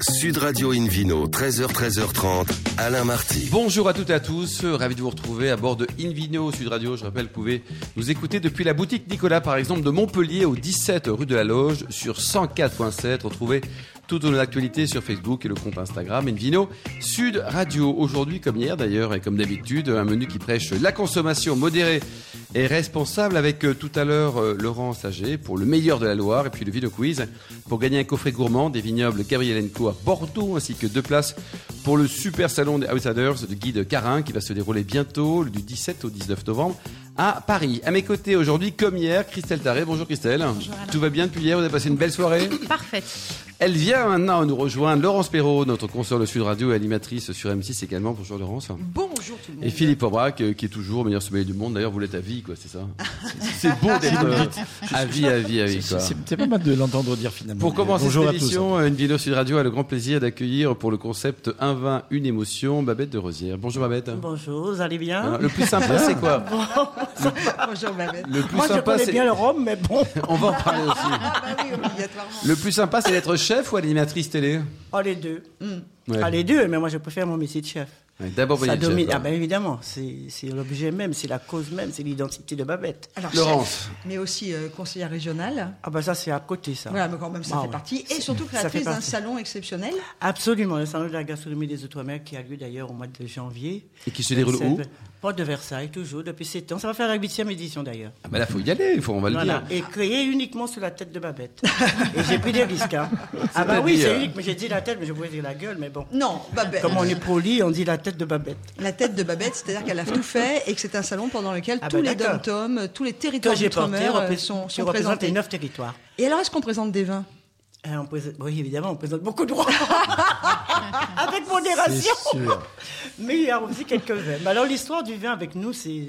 Sud Radio Invino, 13h, 13h30, Alain Marty. Bonjour à toutes et à tous, ravi de vous retrouver à bord de Invino Sud Radio. Je rappelle, vous pouvez nous écouter depuis la boutique Nicolas, par exemple, de Montpellier au 17 rue de la Loge sur 104.7. Retrouvez toutes nos actualités sur Facebook et le compte Instagram Invino Sud Radio. Aujourd'hui, comme hier d'ailleurs et comme d'habitude, un menu qui prêche la consommation modérée et responsable avec euh, tout à l'heure euh, Laurent Sager pour le meilleur de la Loire et puis le Vino Quiz pour gagner un coffret gourmand des vignobles Gabrielenco à Bordeaux ainsi que deux places pour le super salon des Outsiders de Guide Carin qui va se dérouler bientôt du 17 au 19 novembre à Paris. À mes côtés aujourd'hui, comme hier, Christelle Taré. Bonjour Christelle. Tout va bien depuis hier Vous avez passé une belle soirée? Parfaite. Elle vient maintenant nous rejoindre. Laurence Perrault, notre consoeur de Sud Radio et animatrice sur M6 également. Bonjour Laurence. Bonjour tout le monde. Et Philippe Aubrac, euh, qui est toujours meilleur sommelier du monde. D'ailleurs, vous l'êtes à vie, quoi, c'est ça C'est beau d'être euh, à vie, à vie, à vie. C'est pas mal de l'entendre dire finalement. Pour commencer Bonjour cette à tous. émission, une vidéo Sud Radio a le grand plaisir d'accueillir pour le concept Un vin, une émotion, Babette de Rosière. Bonjour Babette. Bonjour, vous allez bien Le plus sympa, c'est quoi Bonjour Babette. Le plus Moi, je sympa, connais c'est. bien le rhum, mais bon. On va en parler aussi. Ah bah oui, obligatoirement. Le plus sympa, c'est d'être chef ou animatrice télé? Oh, les deux. Ouais. Ah, les deux, mais moi, je préfère mon métier de chef. D'abord, vous Ça domine. Ah, ben évidemment, c'est l'objet même, c'est la cause même, c'est l'identité de Babette. Alors, Laurence. mais aussi euh, conseillère régionale. Ah, ben ça, c'est à côté, ça. Voilà, mais quand même, ça Ah fait ouais. partie. Et surtout créatrice d'un salon exceptionnel. Absolument, le salon de la gastronomie des Outre-mer qui a lieu d'ailleurs au mois de janvier. Et qui se déroule où Porte de Versailles, toujours, depuis 7 ans. Ça va faire la huitième édition d'ailleurs. Ah bah là, faut y aller, il faut, on va le Voilà. dire. Et créé uniquement sur la tête de Babette. Et j'ai pris des risques. Hein. Ah bah oui, c'est unique, mais j'ai dit la tête, mais je pouvais dire la gueule, mais bon. Non, Babette. Comme on est poli, on dit la tête de Babette. La tête de Babette, c'est-à-dire qu'elle a tout fait et que c'est un salon pendant lequel Ah tous bah les d'accord. dom-toms, tous les territoires d'outre-mer euh, sont, sont représente présentés. les neuf territoires. Et alors, est-ce qu'on présente des vins? Euh, on présente- oui, évidemment, on présente beaucoup de droits. avec modération. C'est sûr. Mais il y a aussi quelques vins. Alors, l'histoire du vin avec nous, c'est,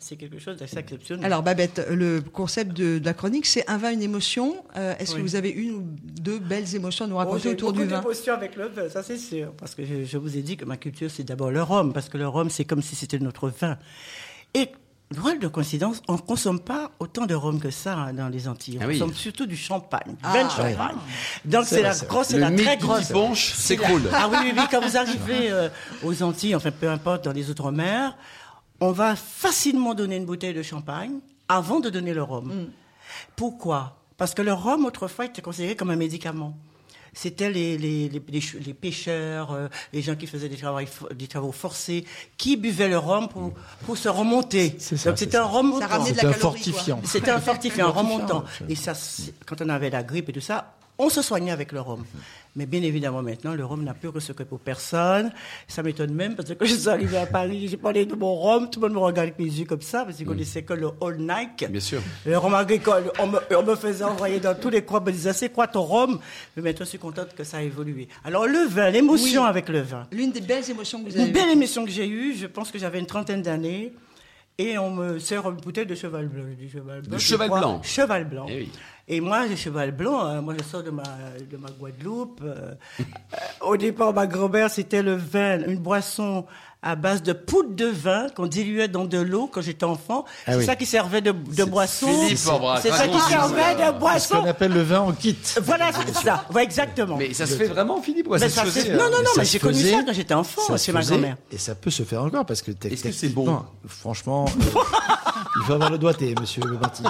c'est quelque chose d'assez exceptionnel. Alors Babette, le concept de, de la chronique, c'est un vin, une émotion. Euh, Est-ce que vous avez une ou deux belles émotions à nous Bon, raconter j'ai autour beaucoup du vin d'émotions avec le vin, ça c'est sûr. Parce que je, je vous ai dit que ma culture, c'est d'abord le rhum. Parce que le rhum, c'est comme si c'était notre vin. Et, drôle de coïncidence, on ne consomme pas autant de rhum que ça hein, dans les Antilles. On Ah oui. consomme surtout du champagne, du Ah, vin de ouais. champagne. Donc C'est la grosse, c'est Le la très grosse. la- s'écroule. Ah oui, oui, oui, quand vous arrivez euh, aux Antilles, enfin peu importe, dans les Outre-mer, on va facilement donner une bouteille de champagne avant de donner le rhum. Pourquoi? Parce que le rhum, autrefois, était considéré comme un médicament. C'était les, les, les, les ch- les pêcheurs, euh, les gens qui faisaient des travaux, des travaux forcés, qui buvaient le rhum pour, pour se remonter. C'est ça, Donc c'est c'était ça. un remontant. Ça ramenait de la C'est un calorie, fortifiant. C'était un fortifiant, un remontant. Et ça, quand on avait la grippe et tout ça, on se soignait avec le rhum. Mais bien évidemment, maintenant, le rhum n'a plus que pour personne. Ça m'étonne même parce que quand je suis arrivé à Paris, j'ai parlé de mon rhum, tout le monde me regarde avec mes yeux comme ça parce qu'ils connaissaient que le All Nike. Bien sûr. Le rhum agricole, on me, on me faisait envoyer dans tous les coins, me disait, c'est quoi ton rhum? Mais maintenant, je suis contente que ça a évolué. Alors, le vin, l'émotion Oui. avec le vin. L'une des belles émotions que vous avez Une belle émission que j'ai eue, je pense que j'avais une trentaine d'années. Et on me sert une bouteille de cheval blanc. Dis cheval blanc. De cheval blanc. Cheval blanc. Eh oui. Et moi, le cheval blanc, hein, moi je sors de ma, de ma Guadeloupe. euh, euh, au départ, ma grand-mère, c'était le vin, une boisson à base de poudre de vin qu'on diluait dans de l'eau quand j'étais enfant. Ah c'est oui. ça qui servait de, de boisson. C'est ça qui servait de Ce boisson. qu'on appelle le vin en kit. Voilà, c'est ça. Ouais, exactement. Mais ça se fait vraiment, Philippe ou Mais ça ça, se c'est- faisait, non, hein non, non, mais j'ai connu ça quand j'étais enfant, chez ma grand-mère. Et ça peut se faire encore parce que Est-ce que c'est bon Franchement, euh, il faut avoir le doigté, monsieur Le Marty.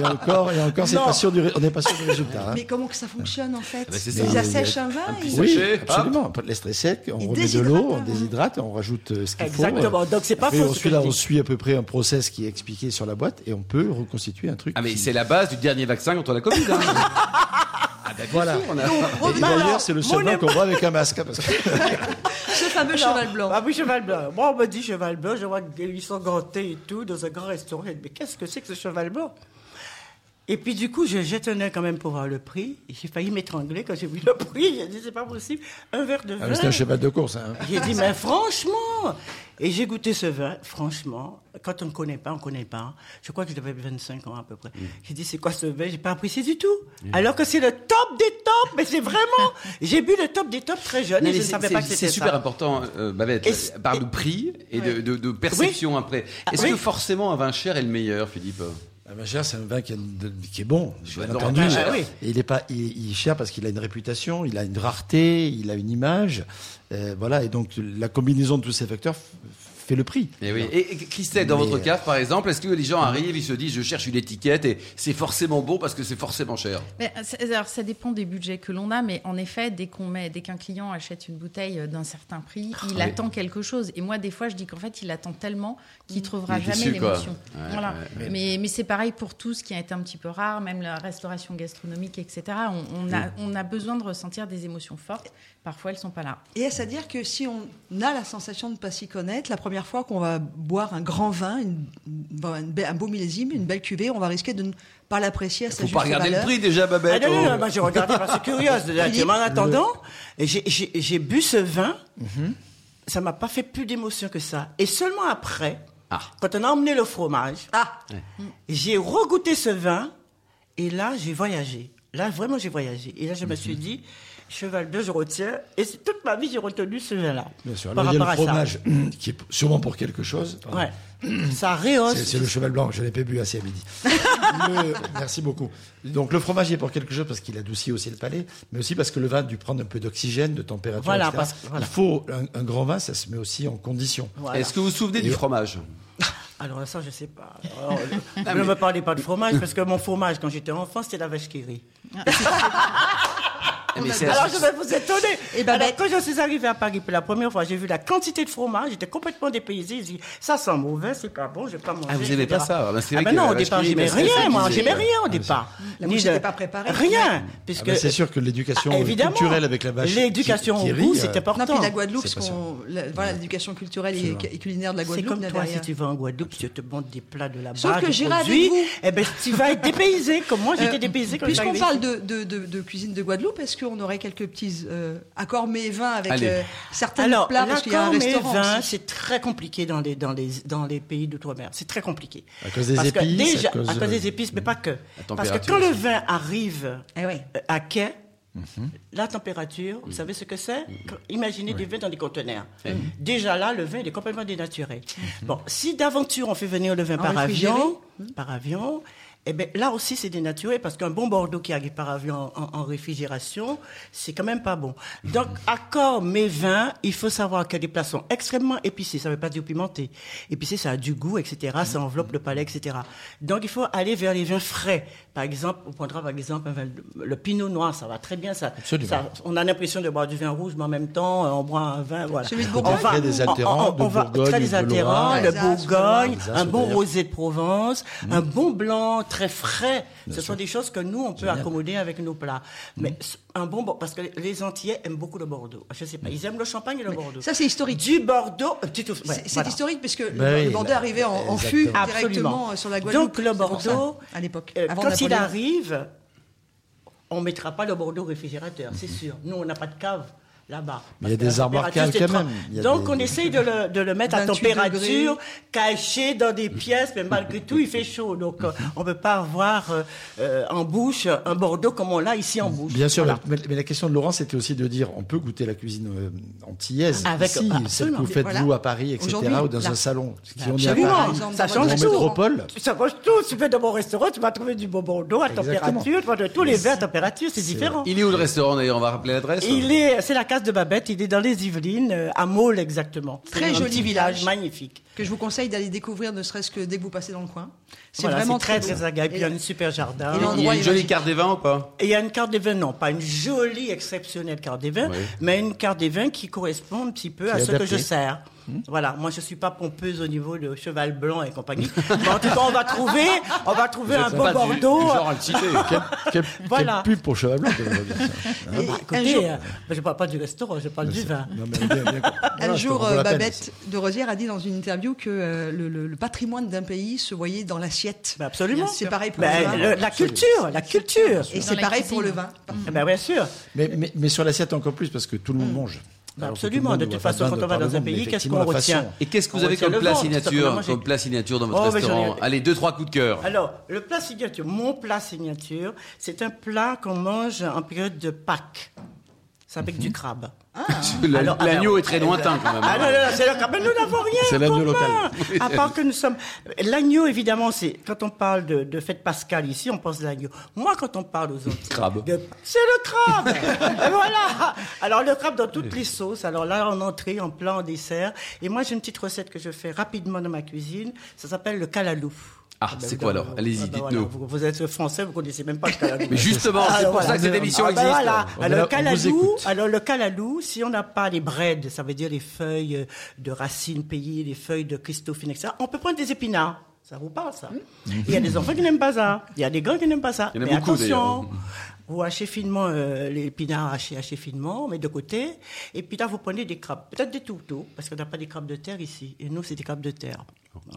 Et encore, et encore, c'est pas sûr du, on n'est pas sûr du résultat. hein. Mais comment que ça fonctionne en fait bah, c'est Ils ça. assèchent un vin Oui, absolument. On laisse très sec, on Il remet de l'eau, on avant. déshydrate, on rajoute euh, ce qu'il faut. Exactement. Donc, c'est pas faux, Ensuite, que là, on suit à peu près un process qui est expliqué sur la boîte et on peut reconstituer un truc. Ah mais qui- c'est la base du dernier vaccin contre la Covid. hein. ah bien Voilà. sûr, on a- Et d'ailleurs, c'est le vin émo- qu'on boit avec un masque. hein, Parce que... Ce fameux cheval blanc. Ah oui, cheval blanc. Moi, on me dit cheval blanc, je vois qu'ils sont gantés et tout, dans un grand restaurant. Mais qu'est-ce que c'est que ce cheval blanc? Et puis, du coup, je jette un œil quand même pour voir le prix. J'ai failli m'étrangler quand j'ai vu le prix. J'ai dit, c'est pas possible. Un verre de Ah, vin. mais c'est un cheval de course. Hein. J'ai dit, mais franchement Et j'ai goûté ce vin, franchement, quand on ne connaît pas, on ne connaît pas. Je crois que j'avais 25 ans à peu près. J'ai dit, c'est quoi ce vin? J'ai pas apprécié du tout. Alors que c'est le top des tops, mais c'est vraiment... J'ai bu le top des tops très jeune et mais je ne c'est- savais pas que c'était C'est super ça. important, euh, Babette. Et c'est- Parle de prix et de, de- de perception après. Ah, Est-ce oui. que forcément un vin cher est le meilleur, Philippe? La Machère, c'est un vin qui, est bon, Je bien l'adore. entendu. Ah, oui. Et il est pas, il, il est cher parce qu'il a une réputation, il a une rareté, il a une image, Euh, voilà. Et donc la combinaison de tous ces facteurs fait le prix. Et, Eh oui. et, et Christelle, dans Mais, votre euh, cave, par exemple, est-ce que les gens arrivent, ils se disent, je cherche une étiquette et c'est forcément bon parce que c'est forcément cher Mais, euh, alors, ça dépend des budgets que l'on a, mais en effet, dès qu'on met, dès qu'un client achète une bouteille euh, d'un certain prix, il oui. attend quelque chose. Et moi, des fois, je dis qu'en fait, il attend tellement qu'il trouvera Il est jamais l'émotion. Ouais, voilà. ouais, ouais. Mais, mais c'est pareil pour tout ce qui a été un petit peu rare, même la restauration gastronomique, etc. On, on a, on a besoin de ressentir des émotions fortes. Parfois, elles sont pas là. Et est-ce à dire que si on a la sensation de ne pas s'y connaître, la première fois qu'on va boire un grand vin, une- une- une be- un beau millésime, une belle cuvée, on va risquer de ne pas l'apprécier à sa Faut juste pas regarder valeur le prix déjà, Ah Babette. non, non, oh. non, moi j'ai regardé parce que curieuse. Philippe, Mais en attendant, j'ai- bu ce vin, ça m'a pas fait plus d'émotion que ça. Et seulement après, Ah. quand on a emmené le fromage, Ah, j'ai regoûté ce vin, et là j'ai voyagé. Là vraiment j'ai voyagé. Et là je me suis dit, cheval 2, je retiens. Et c'est toute ma vie j'ai retenu ce vin-là. Bien sûr. Par Alors, il y a le fromage qui est sûrement pour quelque chose. Ouais. ça rehausse. C'est le cheval blanc, je l'ai pas bu assez à midi. Le- merci beaucoup. Donc le fromage il est pour quelque chose parce qu'il adoucit aussi le palais, mais aussi parce que le vin a dû prendre un peu d'oxygène, de température. Voilà, etc. parce que- voilà. Il faut un, un grand vin, ça se met aussi en condition. Voilà. Est-ce que vous vous souvenez du Et- fromage? Alors ça, je sais pas. Alors, ne me parlez pas de fromage, parce que mon fromage, quand j'étais enfant, c'était la vache qui rit. Eh, mais c'est- Alors je vais vous étonner. Et Babette Alors, quand je suis arrivée à Paris pour la première fois, j'ai vu la quantité de fromage, j'étais complètement dépaysée. J'ai dit, ça sent mauvais, c'est pas bon, je vais pas manger. Ah, vous aimez etc. pas ça Ah, c'est Ah vrai ben que non, la au départ, j'aimais que c'est rien, moi, j'aimais euh, rien au départ. La Ni bouche de- n'était pas préparée. Rien, Ah puisque ben, c'est sûr que l'éducation Ah, culturelle avec la vache. l'éducation au goût, euh, c'est important. non, puis la Guadeloupe, C'est la- voilà, l'éducation culturelle et, culinaire de la C'est Guadeloupe. comme là, toi, si tu vas en Guadeloupe, je te montre des plats de là-bas. Sauf que j'irai avec vous. Eh ben, tu vas être dépaysé, comme moi, j'étais Euh, dépaysé je Puisqu'on parle de, de, de, de cuisine de Guadeloupe, est-ce qu'on aurait quelques petits euh, accords mets et vins avec euh, certains Alors, plats parce qu'il y a un restaurant c'est très compliqué dans les, dans les, dans les pays d'outre-mer. C'est très compliqué. À cause des Parce que épices, déjà, à cause, à cause des épices, mais pas que. Parce que quand le vin arrive Eh euh, à quai, Mhm. la température, vous savez ce que c'est Imaginez du vin dans des conteneurs. Mhm. Déjà là, le vin il est complètement dénaturé. Bon, si d'aventure on fait venir le vin En par réfrigéré avion, par avion, eh ben là aussi c'est dénaturé parce qu'un bon Bordeaux qui arrive par avion en, en réfrigération, c'est quand même pas bon. Donc, accord mes vins, il faut savoir que les plats sont extrêmement épicés. Ça veut pas dire pimenté. Épicé, ça a du goût, etc. Ça enveloppe le palais, etc. Donc, il faut aller vers les vins frais. Par exemple, on prendra par exemple un vin- le pinot noir, ça va très bien. Ça, on a l'impression de boire du vin rouge, mais en même temps, euh, on boit un vin. Voilà. Celui de On va- Très désaltérant, de on- on va- Bourgogne, très de désaltérant, Loire. de Alsace, Bourgogne, un bon rosé de Provence, un bon blanc très frais. Ce sont des choses que nous, on peut Génial. accommoder avec nos plats. Mais un bon, parce que les Antillais aiment beaucoup le Bordeaux. Je sais pas, ils aiment le champagne et le Bordeaux. Ça, c'est historique. Du Bordeaux, euh, ouais, C'est voilà. historique puisque le- Ben oui, le Bordeaux là, arrivait en, en fût directement euh, sur la Guadeloupe. Donc le ça, Bordeaux, à l'époque, euh, quand il arrive, on mettra pas le Bordeaux au réfrigérateur, c'est sûr. Nous, on n'a pas de cave là-bas. Mais il y a des arbres quand trop- même. Il y a Donc des- on essaye de le, de le mettre à 28 température, caché dans des pièces, mais malgré tout, il fait chaud. Donc euh, on ne peut pas avoir euh, euh, en bouche un Bordeaux comme on l'a ici en bouche. Bien sûr, Voilà. mais, mais la question de Laurent, c'était aussi de dire, on peut goûter la cuisine euh, antillaise Avec- ici, celle absolument. que vous faites Voilà. vous à Paris, etc., ou dans un salon. Qui on est à Absolument. Paris, exemple, Ça dans change en tout. métropole. Ça change tout. Tu fais de mon restaurant, tu vas trouver du bon Bordeaux à Exactement. température. Tu vas de tous les vins à température, c'est différent. Il est où le restaurant d'ailleurs? On va rappeler l'adresse Il est, c'est la case de Babette. Il est dans les Yvelines, euh, à Maule exactement. Très joli petit village. village magnifique. que je vous conseille d'aller découvrir, ne serait-ce que dès que vous passez dans le coin. C'est Voilà, vraiment très beau. très agréable. Puis Il y a un super Et jardin. Il y a une jolie carte des vins ou pas? Et il y a une carte des vins, non, pas une jolie, exceptionnelle carte des vins, Oui. mais une carte des vins qui correspond un petit peu à ce que je sers. Voilà, moi je suis pas pompeuse au niveau de cheval blanc et compagnie. mais en tout cas, on va trouver, on va trouver un bon Bordeaux. genre à le citer. Quelle, quelle- Voilà. pub pour Cheval Blanc. Et Bah, un écoutez, jour, euh, je parle pas du restaurant, je parle du vin. Non, mais bien, bien, un voilà, jour, euh. Babette de Rosière a dit dans une interview que euh, le, le- le patrimoine d'un pays se voyait dans l'assiette. Ben, absolument. C'est pareil pour Ben, le vin. le- la culture, la culture. Et c'est pareil cuisine. pour le vin. Ben, bien sûr. Mais, mais, mais sur l'assiette encore plus, parce que tout le monde mange. Alors tout absolument. De toute façon, quand on va dans un pays, qu'est-ce qu'on retient. Et qu'est-ce que vous avez comme plat signature, comme plat signature dans votre Oh, ai- restaurant Allez, deux trois coups de cœur. Alors, le plat signature, mon plat signature, c'est un plat qu'on mange en période de Pâques. C'est avec du crabe. La- Alors, ah, L'agneau ben, est très eh ben, lointain quand même. Ah non, non, non, c'est le crabe. Mais nous n'avons rien. C'est l'agneau local. À part que nous sommes. L'agneau, évidemment, c'est quand on parle de, de fête pascale ici, on pense à l'agneau. Moi, quand on parle aux Antilles, Crabe. de- c'est le crabe. Voilà. Alors le crabe dans toutes les sauces. Alors là, en entrée, en plat, en dessert. Et moi, j'ai une petite recette que je fais rapidement dans ma cuisine. Ça s'appelle le calalou. Ah, ben, c'est vous- quoi alors vous- Allez-y, ah ben dites-nous. voilà, vous, vous êtes français, vous connaissez même pas le calalou. Mais justement, c'est Alors pour voilà. ça que cette émission Ah ben existe. voilà. Alors, le calalou, alors le calalou, si on n'a pas les braides, ça veut dire les feuilles de racines payées, les feuilles de Christophine, etc., on peut prendre des épinards. Ça vous parle, ça Il y a des enfants qui n'aiment pas ça. Il y a des grands qui n'aiment pas ça. Il y en a mais beaucoup, attention, vous hachez finement euh, les épinards hachés, hachés finement, on met de côté. Et puis là, vous prenez des crabes. Peut-être des tourteaux, parce qu'on n'a pas des crabes de terre ici. Et nous, c'est des crabes de terre.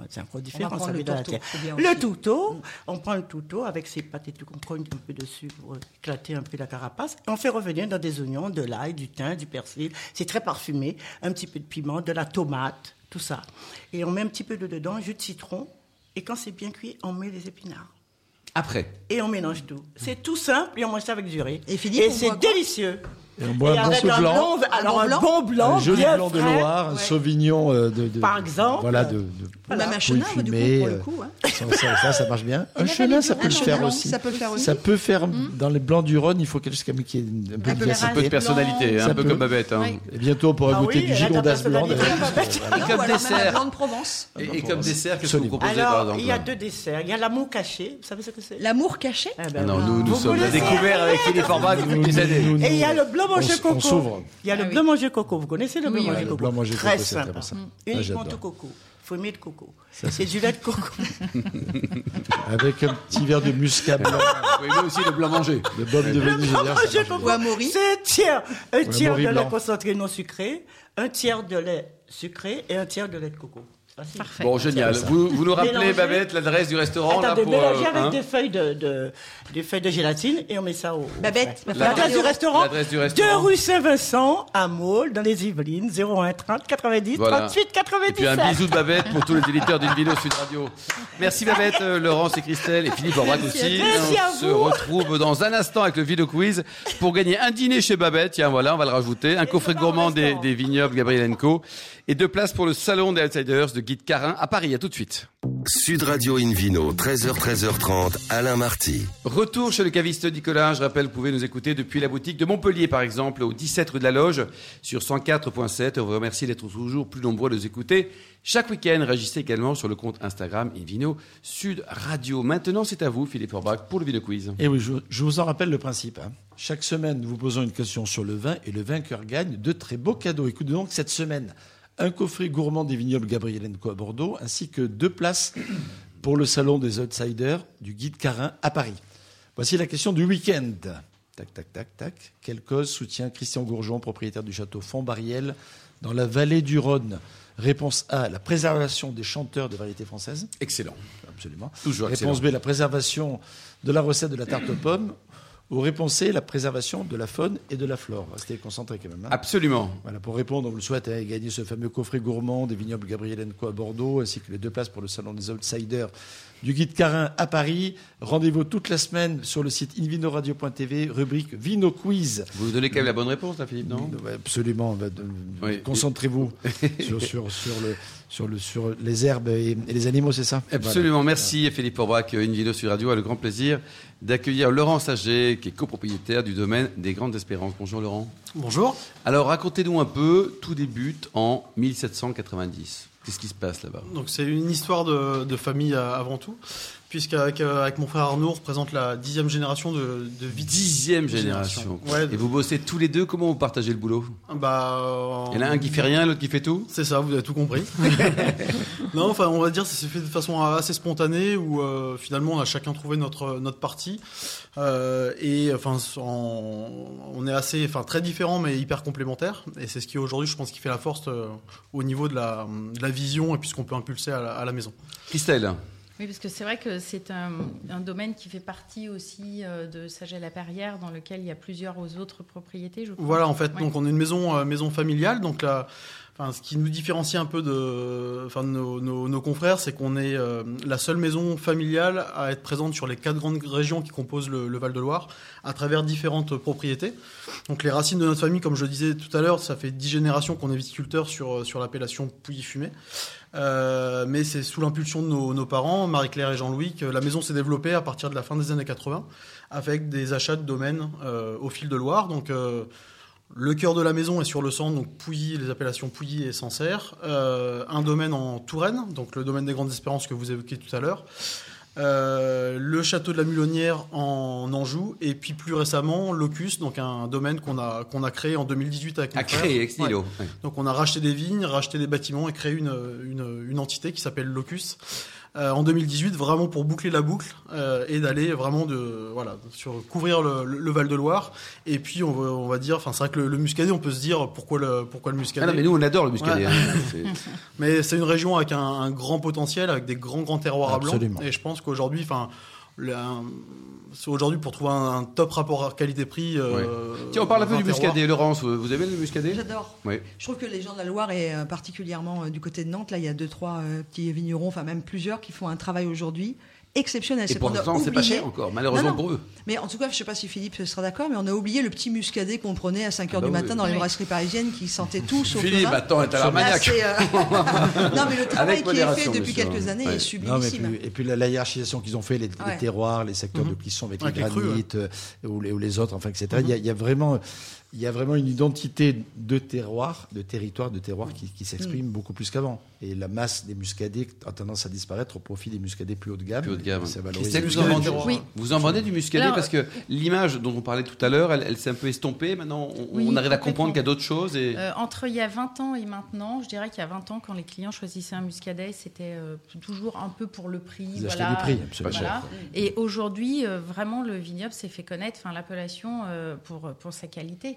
C'est encore différent, prendre ça le vient de la tourteau, terre. Le aussi. touteau, on prend le touteau avec ses pâtes et tout, on cogne un peu dessus pour éclater un peu la carapace. Et on fait revenir dans des oignons, de l'ail, du thym, du persil. C'est très parfumé. Un petit peu de piment, de la tomate, tout ça. Et on met un petit peu de dedans, jus de citron. Et quand c'est bien cuit, on met les épinards. Après. Et on mélange tout. C'est tout simple et on mange ça avec du riz. Et Philippe, boit c'est quoi? délicieux. Et on boit un bon avec saut un blanc. alors Un bon blanc, un joli bien blanc de frais. Loire, un. Sauvignon euh, de, de- Par exemple. Voilà, de, de Même un chenin, du coup, pour le euh, coup. hein. Ça, ça, marche bien. Un chenin, ça peut le faire aussi. ça peut le faire aussi. Ça peut faire dans les blancs du Rhône, il faut quelque chose comme qui est un peu Un peu de personnalité, un peu comme Babette. hein. Oui. Et bientôt, on pourra Ah goûter oui, du gigondas blanc. Et comme dessert. Provence. Et, comme dessert, qu'est-ce que vous proposez par Alors, exemple il y a deux desserts. Il y a l'amour caché. Vous savez ce que c'est? L'amour caché? Eh ben, Ah non, nous, sommes découvert avec Philippe Orbach depuis Nous, des années. Et il y a le blanc manger coco. s'ouvre. Il y a le Ah oui. blanc manger coco. Vous connaissez le Oui, blanc oui. manger Le coco? blanc manger Très simple. ça. Uniquement tout coco. Fumée de coco. C'est du lait de coco. Avec un petit verre de muscat blanc, Oui, mais aussi le blanc manger. de de vanille. blanc d'ailleurs, ça manger marche coco. C'est un tiers. Un tiers de lait blanc. concentré non sucré, un tiers de lait sucré et un tiers de lait de coco. Parfait. Bon, génial. Vous, vous nous rappelez, Mélanger. Babette, l'adresse du restaurant là Attendez, pour. mélanger euh, avec hein des feuilles de, de- des feuilles de gélatine et on met ça au. Babette, L'adresse du au- restaurant. L'adresse du 2 restaurant. rue Saint-Vincent, à Maule, dans les Yvelines, 01 30 90 Voilà. 38 Et puis 97. un bisou de Babette pour tous les éditeurs d'une vidéo Sud Radio. Merci Babette, euh, Laurence et Christelle et Philippe Orbach aussi. Merci à on se vous. retrouve dans un instant avec le vidéo quiz pour gagner un dîner chez Babette. Tiens, voilà, on va le rajouter. Un coffret pas au gourmand des, des vignobles Gabriel Co. Et deux places pour le salon des Outsiders de Guide Carin à Paris. À tout de suite. Sud Radio Invino, 13h, 13h30, Alain Marty. Retour chez le caviste Nicolas. Je rappelle, vous pouvez nous écouter depuis la boutique de Montpellier, par exemple, au 17 rue de la Loge, sur 104.7. On vous remercie d'être toujours plus nombreux à nous écouter. Chaque week-end, réagissez également sur le compte Instagram Invino Sud Radio. Maintenant, c'est à vous, Philippe Orbach, pour le vidéo quiz. Et oui, je, je vous en rappelle le principe. hein. Chaque semaine, nous vous posons une question sur le vin et le vainqueur gagne de très beaux cadeaux. Écoutez donc cette semaine, un coffret gourmand des vignobles Gabriel Co à Bordeaux, ainsi que deux places pour le salon des outsiders du guide Carin à Paris. Voici la question du week-end. Tac, tac, tac, tac. Quelle cause soutient Christian Gourgeon, propriétaire du château Fontbariel, dans la vallée du Rhône? Réponse A, la préservation des chanteurs de variétés françaises. Excellent. Absolument. Toujours Réponse excellent. B, la préservation de la recette de la tarte aux pommes. Ou réponse C, la préservation de la faune et de la flore. Restez concentrés quand même. hein. Absolument. Voilà, pour répondre, on vous le souhaite, hein, gagner ce fameux coffret gourmand des vignobles Gabriel Co à Bordeaux, ainsi que les deux places pour le salon des outsiders du guide Carin à Paris. Rendez-vous toute la semaine sur le site invinoradio.tv, rubrique Vino Quiz. Vous donnez quand même la bonne réponse, là, Philippe, non? Absolument. Oui. Concentrez-vous sur, sur, sur, le, sur, le, sur les herbes et, et les animaux, c'est ça? Absolument, merci Philippe Orbach. Une vidéo sur Radio a le grand plaisir d'accueillir Laurent Saget, qui est copropriétaire du domaine des Grandes Espérances. Bonjour Laurent. Bonjour. Alors racontez-nous un peu, tout débute en 1790. Qu'est-ce qui se passe là-bas? Donc c'est une histoire de, de famille euh, avant tout, puisqu'avec euh, avec mon frère Arnaud, on représente la dixième génération de, de vie. Dixième génération. Ouais. Et vous bossez tous les deux, comment vous partagez le boulot? Bah, euh, Il y en a un qui fait rien, l'autre qui fait tout? C'est ça, vous avez tout compris. non, enfin, on va dire que ça s'est fait de façon assez spontanée, où euh, finalement on a chacun trouvé notre notre partie, Euh, et enfin, en- on est assez, enfin très différents mais hyper complémentaires, et c'est ce qui aujourd'hui, je pense, qui fait la force au niveau de la, de la vision et puis ce qu'on peut impulser à la, à la maison. Christelle Oui, parce que c'est vrai que c'est un, un domaine qui fait partie aussi euh, de Sagel-la-Perrière, dans lequel il y a plusieurs autres propriétés, je crois. Voilà, en fait, Ouais. donc on est une maison, euh, maison familiale, donc là, Enfin, ce qui nous différencie un peu de, enfin, de nos, nos- nos confrères, c'est qu'on est euh, la seule maison familiale à être présente sur les quatre grandes régions qui composent le, le Val-de-Loire, à travers différentes propriétés. Donc les racines de notre famille, comme je le disais tout à l'heure, ça fait dix générations qu'on est viticulteur sur, sur l'appellation Pouilly-Fumé. Euh, mais c'est sous l'impulsion de nos, nos parents, Marie-Claire et Jean-Louis, que la maison s'est développée à partir de la fin des années 80, avec des achats de domaines euh, au fil de Loire. Donc euh, le cœur de la maison est sur le centre, donc Pouilly, les appellations Pouilly et Sancerre. Euh, un domaine en Touraine, donc le domaine des Grandes Espérances que vous évoquiez tout à l'heure. Euh, le château de la Mulonnière en Anjou, et puis plus récemment Locus, donc un domaine qu'on a, qu'on a créé en 2018 avec mon frère. ex. Ouais. Ouais. Donc on a racheté des vignes, racheté des bâtiments et créé une, une, une entité qui s'appelle Locus euh, en 2018, vraiment pour boucler la boucle euh, et d'aller vraiment de voilà sur couvrir le, Val de Loire. Et puis on va, on va dire, enfin c'est vrai que le, le muscadet, on peut se dire pourquoi le pourquoi le Ah muscadet. non, mais nous, on adore le muscadet. Ouais. hein. Mais c'est une région avec un, un grand potentiel, avec des grands grands terroirs à Absolument. blanc. Et je pense qu'aujourd'hui, enfin, aujourd'hui pour trouver un, un top rapport qualité-prix. euh, Tiens, on parle un peu du terroir. muscadet. Laurence, vous avez le muscadet? J'adore. Oui. Je trouve que les gens de la Loire et euh, particulièrement euh, du côté de Nantes, là, il y a deux, trois euh, petits vignerons, enfin même plusieurs, qui font un travail aujourd'hui exceptionnel. Et C'est pour qu'on a l'instant, c'est pas cher encore, malheureusement Non, non. pour eux. Mais en tout cas, je ne sais pas si Philippe sera d'accord, mais on a oublié le petit muscadet qu'on prenait à 5 h Ah bah du matin oui. dans les Oui. brasseries parisiennes qui sentaient tout sauf le Philippe, vin. attends, est à l'armagnac. euh, non, mais le travail qui est fait depuis sûr. quelques années Ouais. est Non, mais sublimissime. puis- et puis la, la hiérarchisation qu'ils ont fait, les, terroirs, les secteurs Mhm. de cuisson avec Avec les granites euh, ou, les, ou les autres, enfin, etc. Il a- il y, a vraiment, il y a vraiment une identité de terroir, de territoire, de terroir qui, qui s'exprime beaucoup plus qu'avant. Et la masse des muscadets a tendance à disparaître au profit des muscadets plus haut de gamme. Plus haut de gamme. Ça vous en vendez, Oui. vous en vendez du muscadet Alors, parce que l'image dont on parlait tout à l'heure, elle, elle s'est un peu estompée. Maintenant, on, Oui, on arrive à comprendre qu'il y a d'autres choses. Et... Euh, entre il y a 20 ans et maintenant, je dirais qu'il y a 20 ans, quand les clients choisissaient un muscadet, c'était euh, toujours un peu pour le prix. Ils achetaient voilà. du prix, absolument. Voilà. Et aujourd'hui, euh, vraiment, le vignoble s'est fait connaître, enfin l'appellation euh, pour pour sa qualité.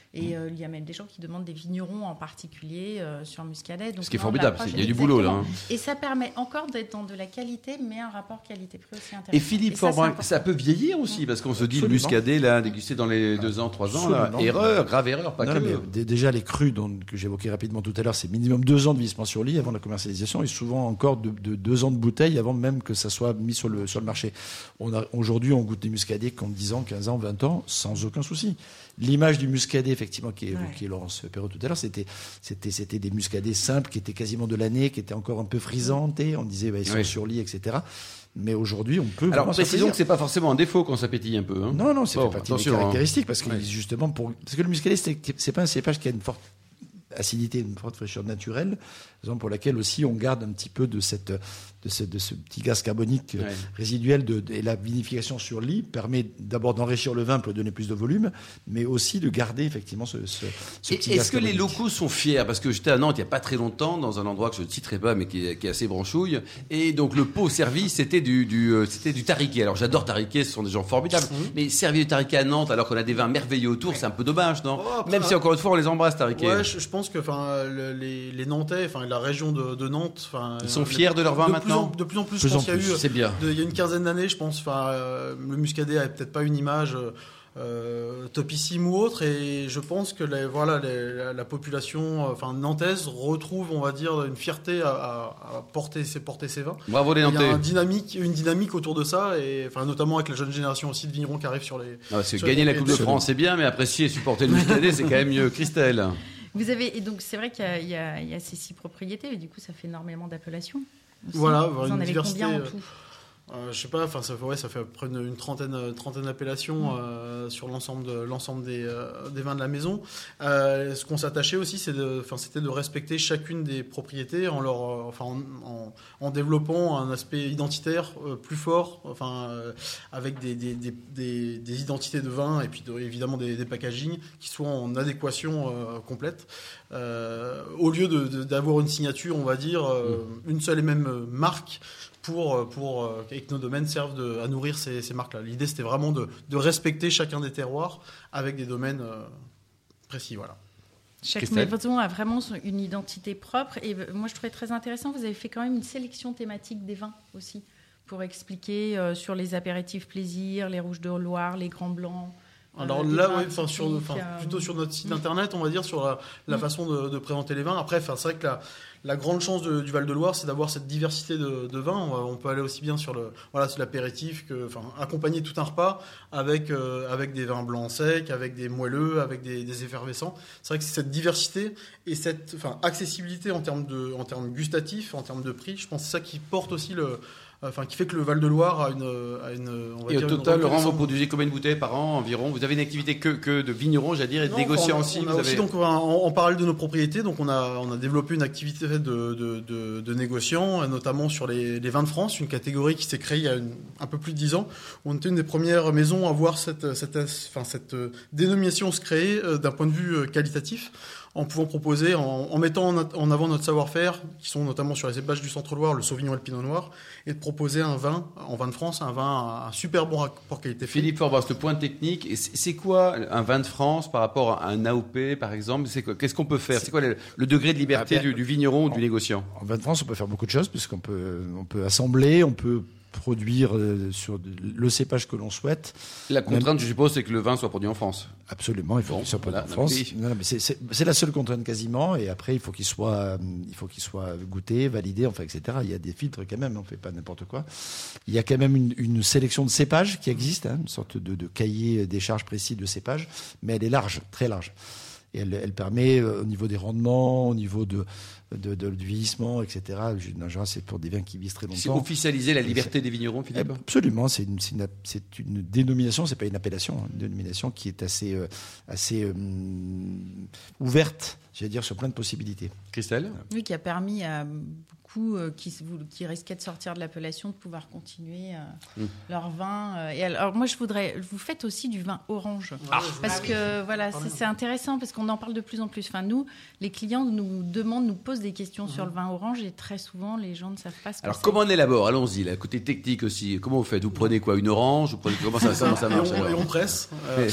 Et euh, il y a même des gens qui demandent des vignerons en particulier euh, sur muscadet. Donc Ce qui est formidable, il y a du boulot, là, hein. Et ça permet encore d'être dans de la qualité, mais un rapport qualité-prix aussi intéressant. Et Philippe ça, Forbrin, peut vieillir aussi, parce qu'on se dit le Absolument. muscadet, là, dégusté dans les deux ans, trois ans, là, Absolument. erreur, grave erreur, pas Non, que. non, mais dé- déjà, les crus dont- que j'évoquais rapidement tout à l'heure, c'est minimum deux ans de vieillissement sur lit avant la commercialisation et souvent encore de, de deux ans de bouteille avant même que ça soit mis sur le, sur le marché. On a- Aujourd'hui, on goûte des muscadets qui ont 10 ans, 15 ans, 20 ans, sans aucun souci. L'image du muscadet, effectivement, qui est évoqué Laurence Perrault tout à l'heure, c'était, c'était, c'était des muscadets simples qui étaient quasiment de l'année, qui étaient encore un peu frisantes. et On disait, bah, ils sont Oui. sur lit, etc. Mais aujourd'hui, on peut. Alors, précisons que c'est pas forcément un défaut quand ça pétille un peu. hein. Non, non, c'est fait partie des hein. parce que Ouais. justement pour parce que le muscadet c'est c'est pas un cépage qui a une forte acidité, une forte fraîcheur naturelle, raison pour laquelle aussi on garde un petit peu de cette de ce, de ce petit gaz carbonique euh, Ouais. résiduel de, de- et la vinification sur lit permet d'abord d'enrichir le vin pour lui donner plus de volume, mais aussi de garder effectivement ce, ce, ce Et petit gaz Est-ce que les locaux sont fiers? Parce que j'étais à Nantes il n'y a pas très longtemps, dans un endroit que je ne citerai pas, mais qui est, qui est assez branchouille. Et donc le pot servi, c'était du, du, euh, c'était du tariquet. Alors j'adore tariquet, ce sont des gens formidables. Mais servir du tariquet à Nantes, alors qu'on a des vins merveilleux autour, c'est un peu dommage, non? Oh, Même si encore une fois, on les embrasse, tariquet. Ouais, je, je pense que les, les Nantais, enfin la région de, de Nantes, Ils sont euh, fiers de leur vin maintenant? Plus en, De plus en plus, Plus je pense en qu'il y a plus, eu C'est bien. de- il y a une quinzaine d'années, je pense. Enfin, euh, le muscadet a peut-être pas une image euh, topissime ou autre, et je pense que les, voilà, les- la, la population, euh, enfin nantaise, retrouve, on va dire, une fierté à, à- à porter, ses, porter ses vins. Bravo les Il y a Nantais. un dynamique, une dynamique autour de ça, et enfin notamment avec la jeune génération aussi de vignerons qui arrivent sur les. Ah, sur gagner les la Coupe de. France, c'est bien, mais apprécier et supporter le muscadet, c'est quand même mieux. Christelle Vous avez et donc c'est vrai qu'il y a, il y a- il y a ces six propriétés, et du coup ça fait énormément d'appellations. Aussi. Voilà, vous une en avez diversité, combien en tout? Euh, je sais pas, enfin ça fait ouais, ça fait à peu près une, une trentaine, euh, trentaine d'appellations euh, sur l'ensemble de l'ensemble des, euh, des vins de la maison. Ce qu'on s'attachait aussi, c'est de, enfin c'était de respecter chacune des propriétés en leur, enfin en, en- en développant un aspect identitaire plus fort, enfin avec des, des, identités de vin et puis de- évidemment des, des packaging qui soient en adéquation complète. Au lieu de- de- d'avoir une signature, on va dire euh, une seule et même marque pour, pour euh, et que nos domaines servent de- à nourrir ces, ces marques-là. L'idée, c'était vraiment de, de respecter chacun des terroirs avec des domaines euh, précis. Voilà. Chaque maison a vraiment une identité propre. Et euh, moi, je trouvais très intéressant, vous avez fait quand même une sélection thématique des vins aussi, pour expliquer euh, sur les apéritifs plaisir, les rouges de Loire, les grands blancs. Alors des là, enfin, sur, enfin, euh, plutôt sur notre site internet, on va dire, sur la, la Mm. façon de, de présenter les vins. Après, enfin, c'est vrai que la, la grande chance de- du Val-de-Loire, c'est d'avoir cette diversité de, de vins. On, peut aller aussi bien sur le, voilà, sur l'apéritif que, enfin, accompagner tout un repas avec, euh, avec des vins blancs secs, avec des moelleux, avec des, des effervescents. C'est vrai que c'est cette diversité et cette, enfin, accessibilité en termes de, en termes gustatifs, en termes de prix. Je pense que c'est ça qui porte aussi le, enfin, qui fait que le Val-de-Loire a une, a une, on va Et au dire, une total, Laurent, vous produisez combien de bouteilles par an environ Vous avez une activité que, que de vigneron, j'allais dire, et de négociant aussi. On a vous aussi avez... donc en, en parallèle de nos propriétés, donc on a on a développé une activité de de, de, de négociant, euh, notamment sur les, les vins de France, une catégorie qui s'est créée il y a une- un peu plus de dix ans. On était une des premières maisons à voir cette cette enfin cette euh, dénomination se créer euh, d'un point de vue euh, qualitatif. En pouvant proposer, en, en mettant en, en avant notre savoir-faire, qui sont notamment sur les cépages du Centre-Loire, le Sauvignon et le Pinot Noir, et de proposer un vin, en vin de France, un vin à un super bon rapport qualité-prix. Philippe Forbas, le point technique, et c'est quoi un vin de France par rapport à un AOP, par exemple? C'est quoi- Qu'est-ce qu'on peut faire? C'est quoi le, le degré de liberté Ah ben, du, du vigneron ou du en- négociant? En vin de France, on peut faire beaucoup de choses puisqu'on peut, on peut assembler, on peut produire euh, sur le cépage que l'on souhaite. La contrainte, je suppose, c'est que le vin soit produit en France. Absolument, il faut Bon, qu'il soit voilà, en France. c'est- la seule contrainte quasiment. Et après, il faut qu'il soit, euh, il faut qu'il soit goûté, validé, enfin, etc. Il y a des filtres quand même. On fait pas n'importe quoi. Il y a quand même une, une sélection de cépages qui existe, hein, une sorte de, de cahier des charges précis de cépages, mais elle est large, très large. Et elle, elle permet, euh, au niveau des rendements, au niveau de, de, de- du vieillissement, etc. C'est pour des vins qui vieillissent très C'est longtemps. officialiser la liberté des vignerons, Philippe Absolument, c'est une, c'est une, c'est une dénomination, c'est pas une appellation, hein, une dénomination qui est assez, euh, assez euh, ouverte, j'allais dire, sur plein de possibilités. Christelle Oui, qui a permis à euh, qui, qui risquaient de sortir de l'appellation de pouvoir continuer euh, Mm. leur vin. euh. et alors, moi, je voudrais. Vous faites aussi du vin orange. Ah, Parce que voilà, c'est c'est intéressant parce qu'on en parle de plus en plus. Enfin, nous, les clients nous demandent, nous posent des questions sur le vin orange et très souvent, les gens ne savent pas ce que Alors, comment on élabore? Allons-y, la côté technique aussi. Comment vous faites? Vous prenez quoi? Une orange? Vous prenez... Comment ça, comment ça et, marche on, et on presse. Euh,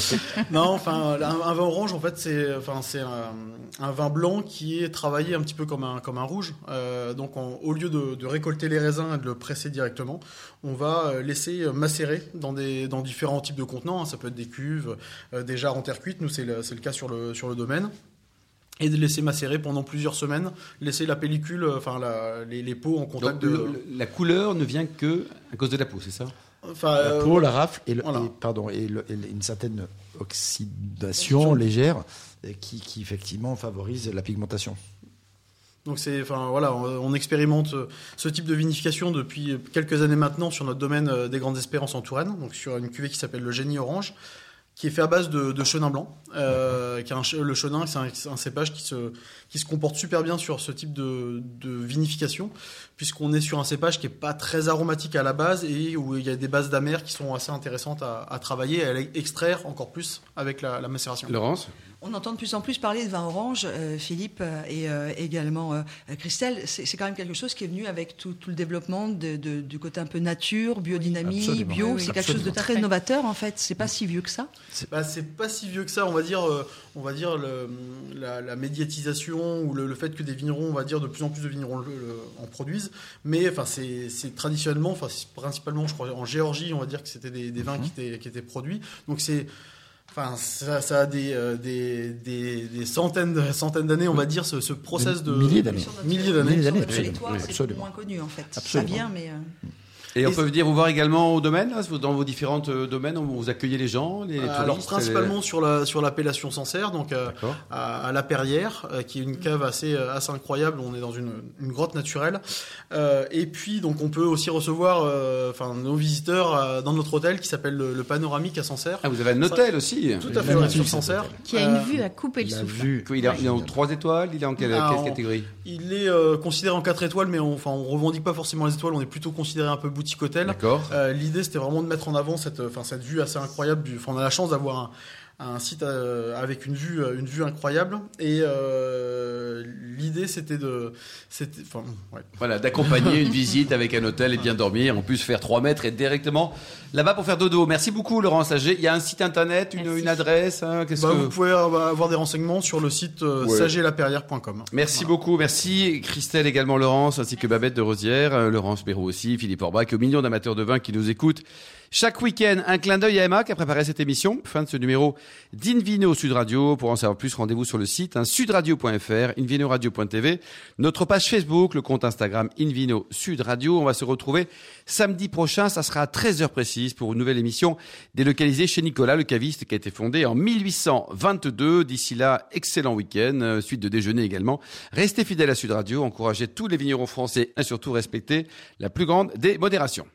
non, enfin, un, un vin orange, en fait, c'est, enfin, c'est un, un vin blanc qui est travaillé un petit peu comme un, comme un rouge. Euh, donc, en- au lieu de, de récolter les raisins et de le presser directement, on va euh, laisser macérer dans des, dans différents types de contenants. hein. Ça peut être des cuves, euh, des jarres en terre cuite. Nous, c'est le, cas sur le, sur le domaine. Et de laisser macérer pendant plusieurs semaines, laisser la pellicule, euh, enfin, la- les, les pots en contact Donc, de. le- la couleur ne vient que à cause de la peau, c'est ça? Enfin, La euh, peau, la rafle et, le- voilà. et- pardon, et, le- et une certaine oxydation légère euh, qui, qui effectivement favorise la pigmentation. Donc c'est, enfin voilà, on, expérimente euh, ce type de vinification depuis quelques années maintenant sur notre domaine euh, des Grandes Espérances en Touraine, donc sur une cuvée qui s'appelle le Génie Orange, qui est fait à base de, chenin blanc. Euh, qui che- le chenin, c'est un cépage qui se, qui se comporte super bien sur ce type de, de vinification, puisqu'on est sur un cépage qui est pas très aromatique à la base et où il y a des bases d'amers qui sont assez intéressantes à, à travailler et à extraire encore plus avec la, la macération. Laurence On entend de plus en plus parler de vin orange, euh, Philippe euh, et euh, également euh, Christelle. C'est c'est quand même quelque chose qui est venu avec tout, tout le développement de- de- du côté un peu nature, biodynamie, absolument. bio. Oui, oui, c'est quelque chose de très novateur en fait. C'est pas si vieux que ça. Bah, c'est pas si vieux que ça, on va dire. euh, on va dire le- la, la médiatisation ou le, le fait que des vignerons, on va dire de plus en plus de vignerons le- le- en produisent. Mais enfin, c'est c'est traditionnellement, enfin, c'est principalement, je crois, en Géorgie, on va dire que c'était des, des vins qui étaient qui étaient produits. Donc c'est Enfin, ça, ça a des, euh, des, des, des centaines de- centaines d'années, on va dire, ce, ce process de Milliers d'années. Milliers d'années. absolument. c'est absolument. moins connu en fait. Absolument. Ça vient, mais euh, Et on Et peut venir vous voir également au domaine, là, dans vos différents euh, domaines, où vous accueillez les gens, les touristes Alors principalement sur la sur l'appellation Sancerre, donc euh, à, à La Perrière, euh, qui est une cave assez euh, assez incroyable. On est dans une, une grotte naturelle. Euh, et puis donc on peut aussi recevoir euh, enfin nos visiteurs euh, dans notre hôtel qui s'appelle le, le Panoramique à Sancerre. Ah, vous avez un hôtel aussi Tout à fait ouais, sur Sancerre. Qui a une Euh, vue à couper le souffle. vue. Il est, il est en 3 étoiles, il est en quelle, Ah, quelle catégorie? Il est euh, considéré en 4 étoiles, mais on, enfin on revendique pas forcément les étoiles. On est plutôt considéré un peu boutique hôtel. Euh, L'idée, c'était vraiment de mettre en avant cette, enfin, cette vue assez incroyable. Du, on a la chance d'avoir un, un site euh, avec une vue, une vue incroyable. Et euh, l'idée, c'était de, ouais. Voilà, d'accompagner une visite avec un hôtel et bien dormir. En plus, faire 3 mètres et directement là-bas pour faire dodo. Merci beaucoup, Laurent Sager. Il y a un site internet, une, une adresse. hein, qu'est-ce Bah, que... Vous pouvez avoir des renseignements sur le site euh, Ouais. sagerlaperrière.com. Merci beaucoup, merci Christelle également Laurence ainsi que Babette de Rosière, euh, Laurence Béraud aussi, Philippe Orbach, aux millions d'amateurs de vin qui nous écoutent. Chaque week-end, un clin d'œil à Emma qui a préparé cette émission. Fin de ce numéro d'Invino Sud Radio. Pour en savoir plus, rendez-vous sur le site hein, sudradio.fr, invinoradio.tv, notre page Facebook, le compte Instagram Invino Sud Radio. On va se retrouver samedi prochain, ça sera à 13h pour une nouvelle émission délocalisée chez Nicolas, le caviste qui a été fondé en 1822. D'ici là, excellent week-end, euh, suite de déjeuner également. Restez fidèles à Sud Radio, encouragez tous les vignerons français et surtout respectez la plus grande des modérations.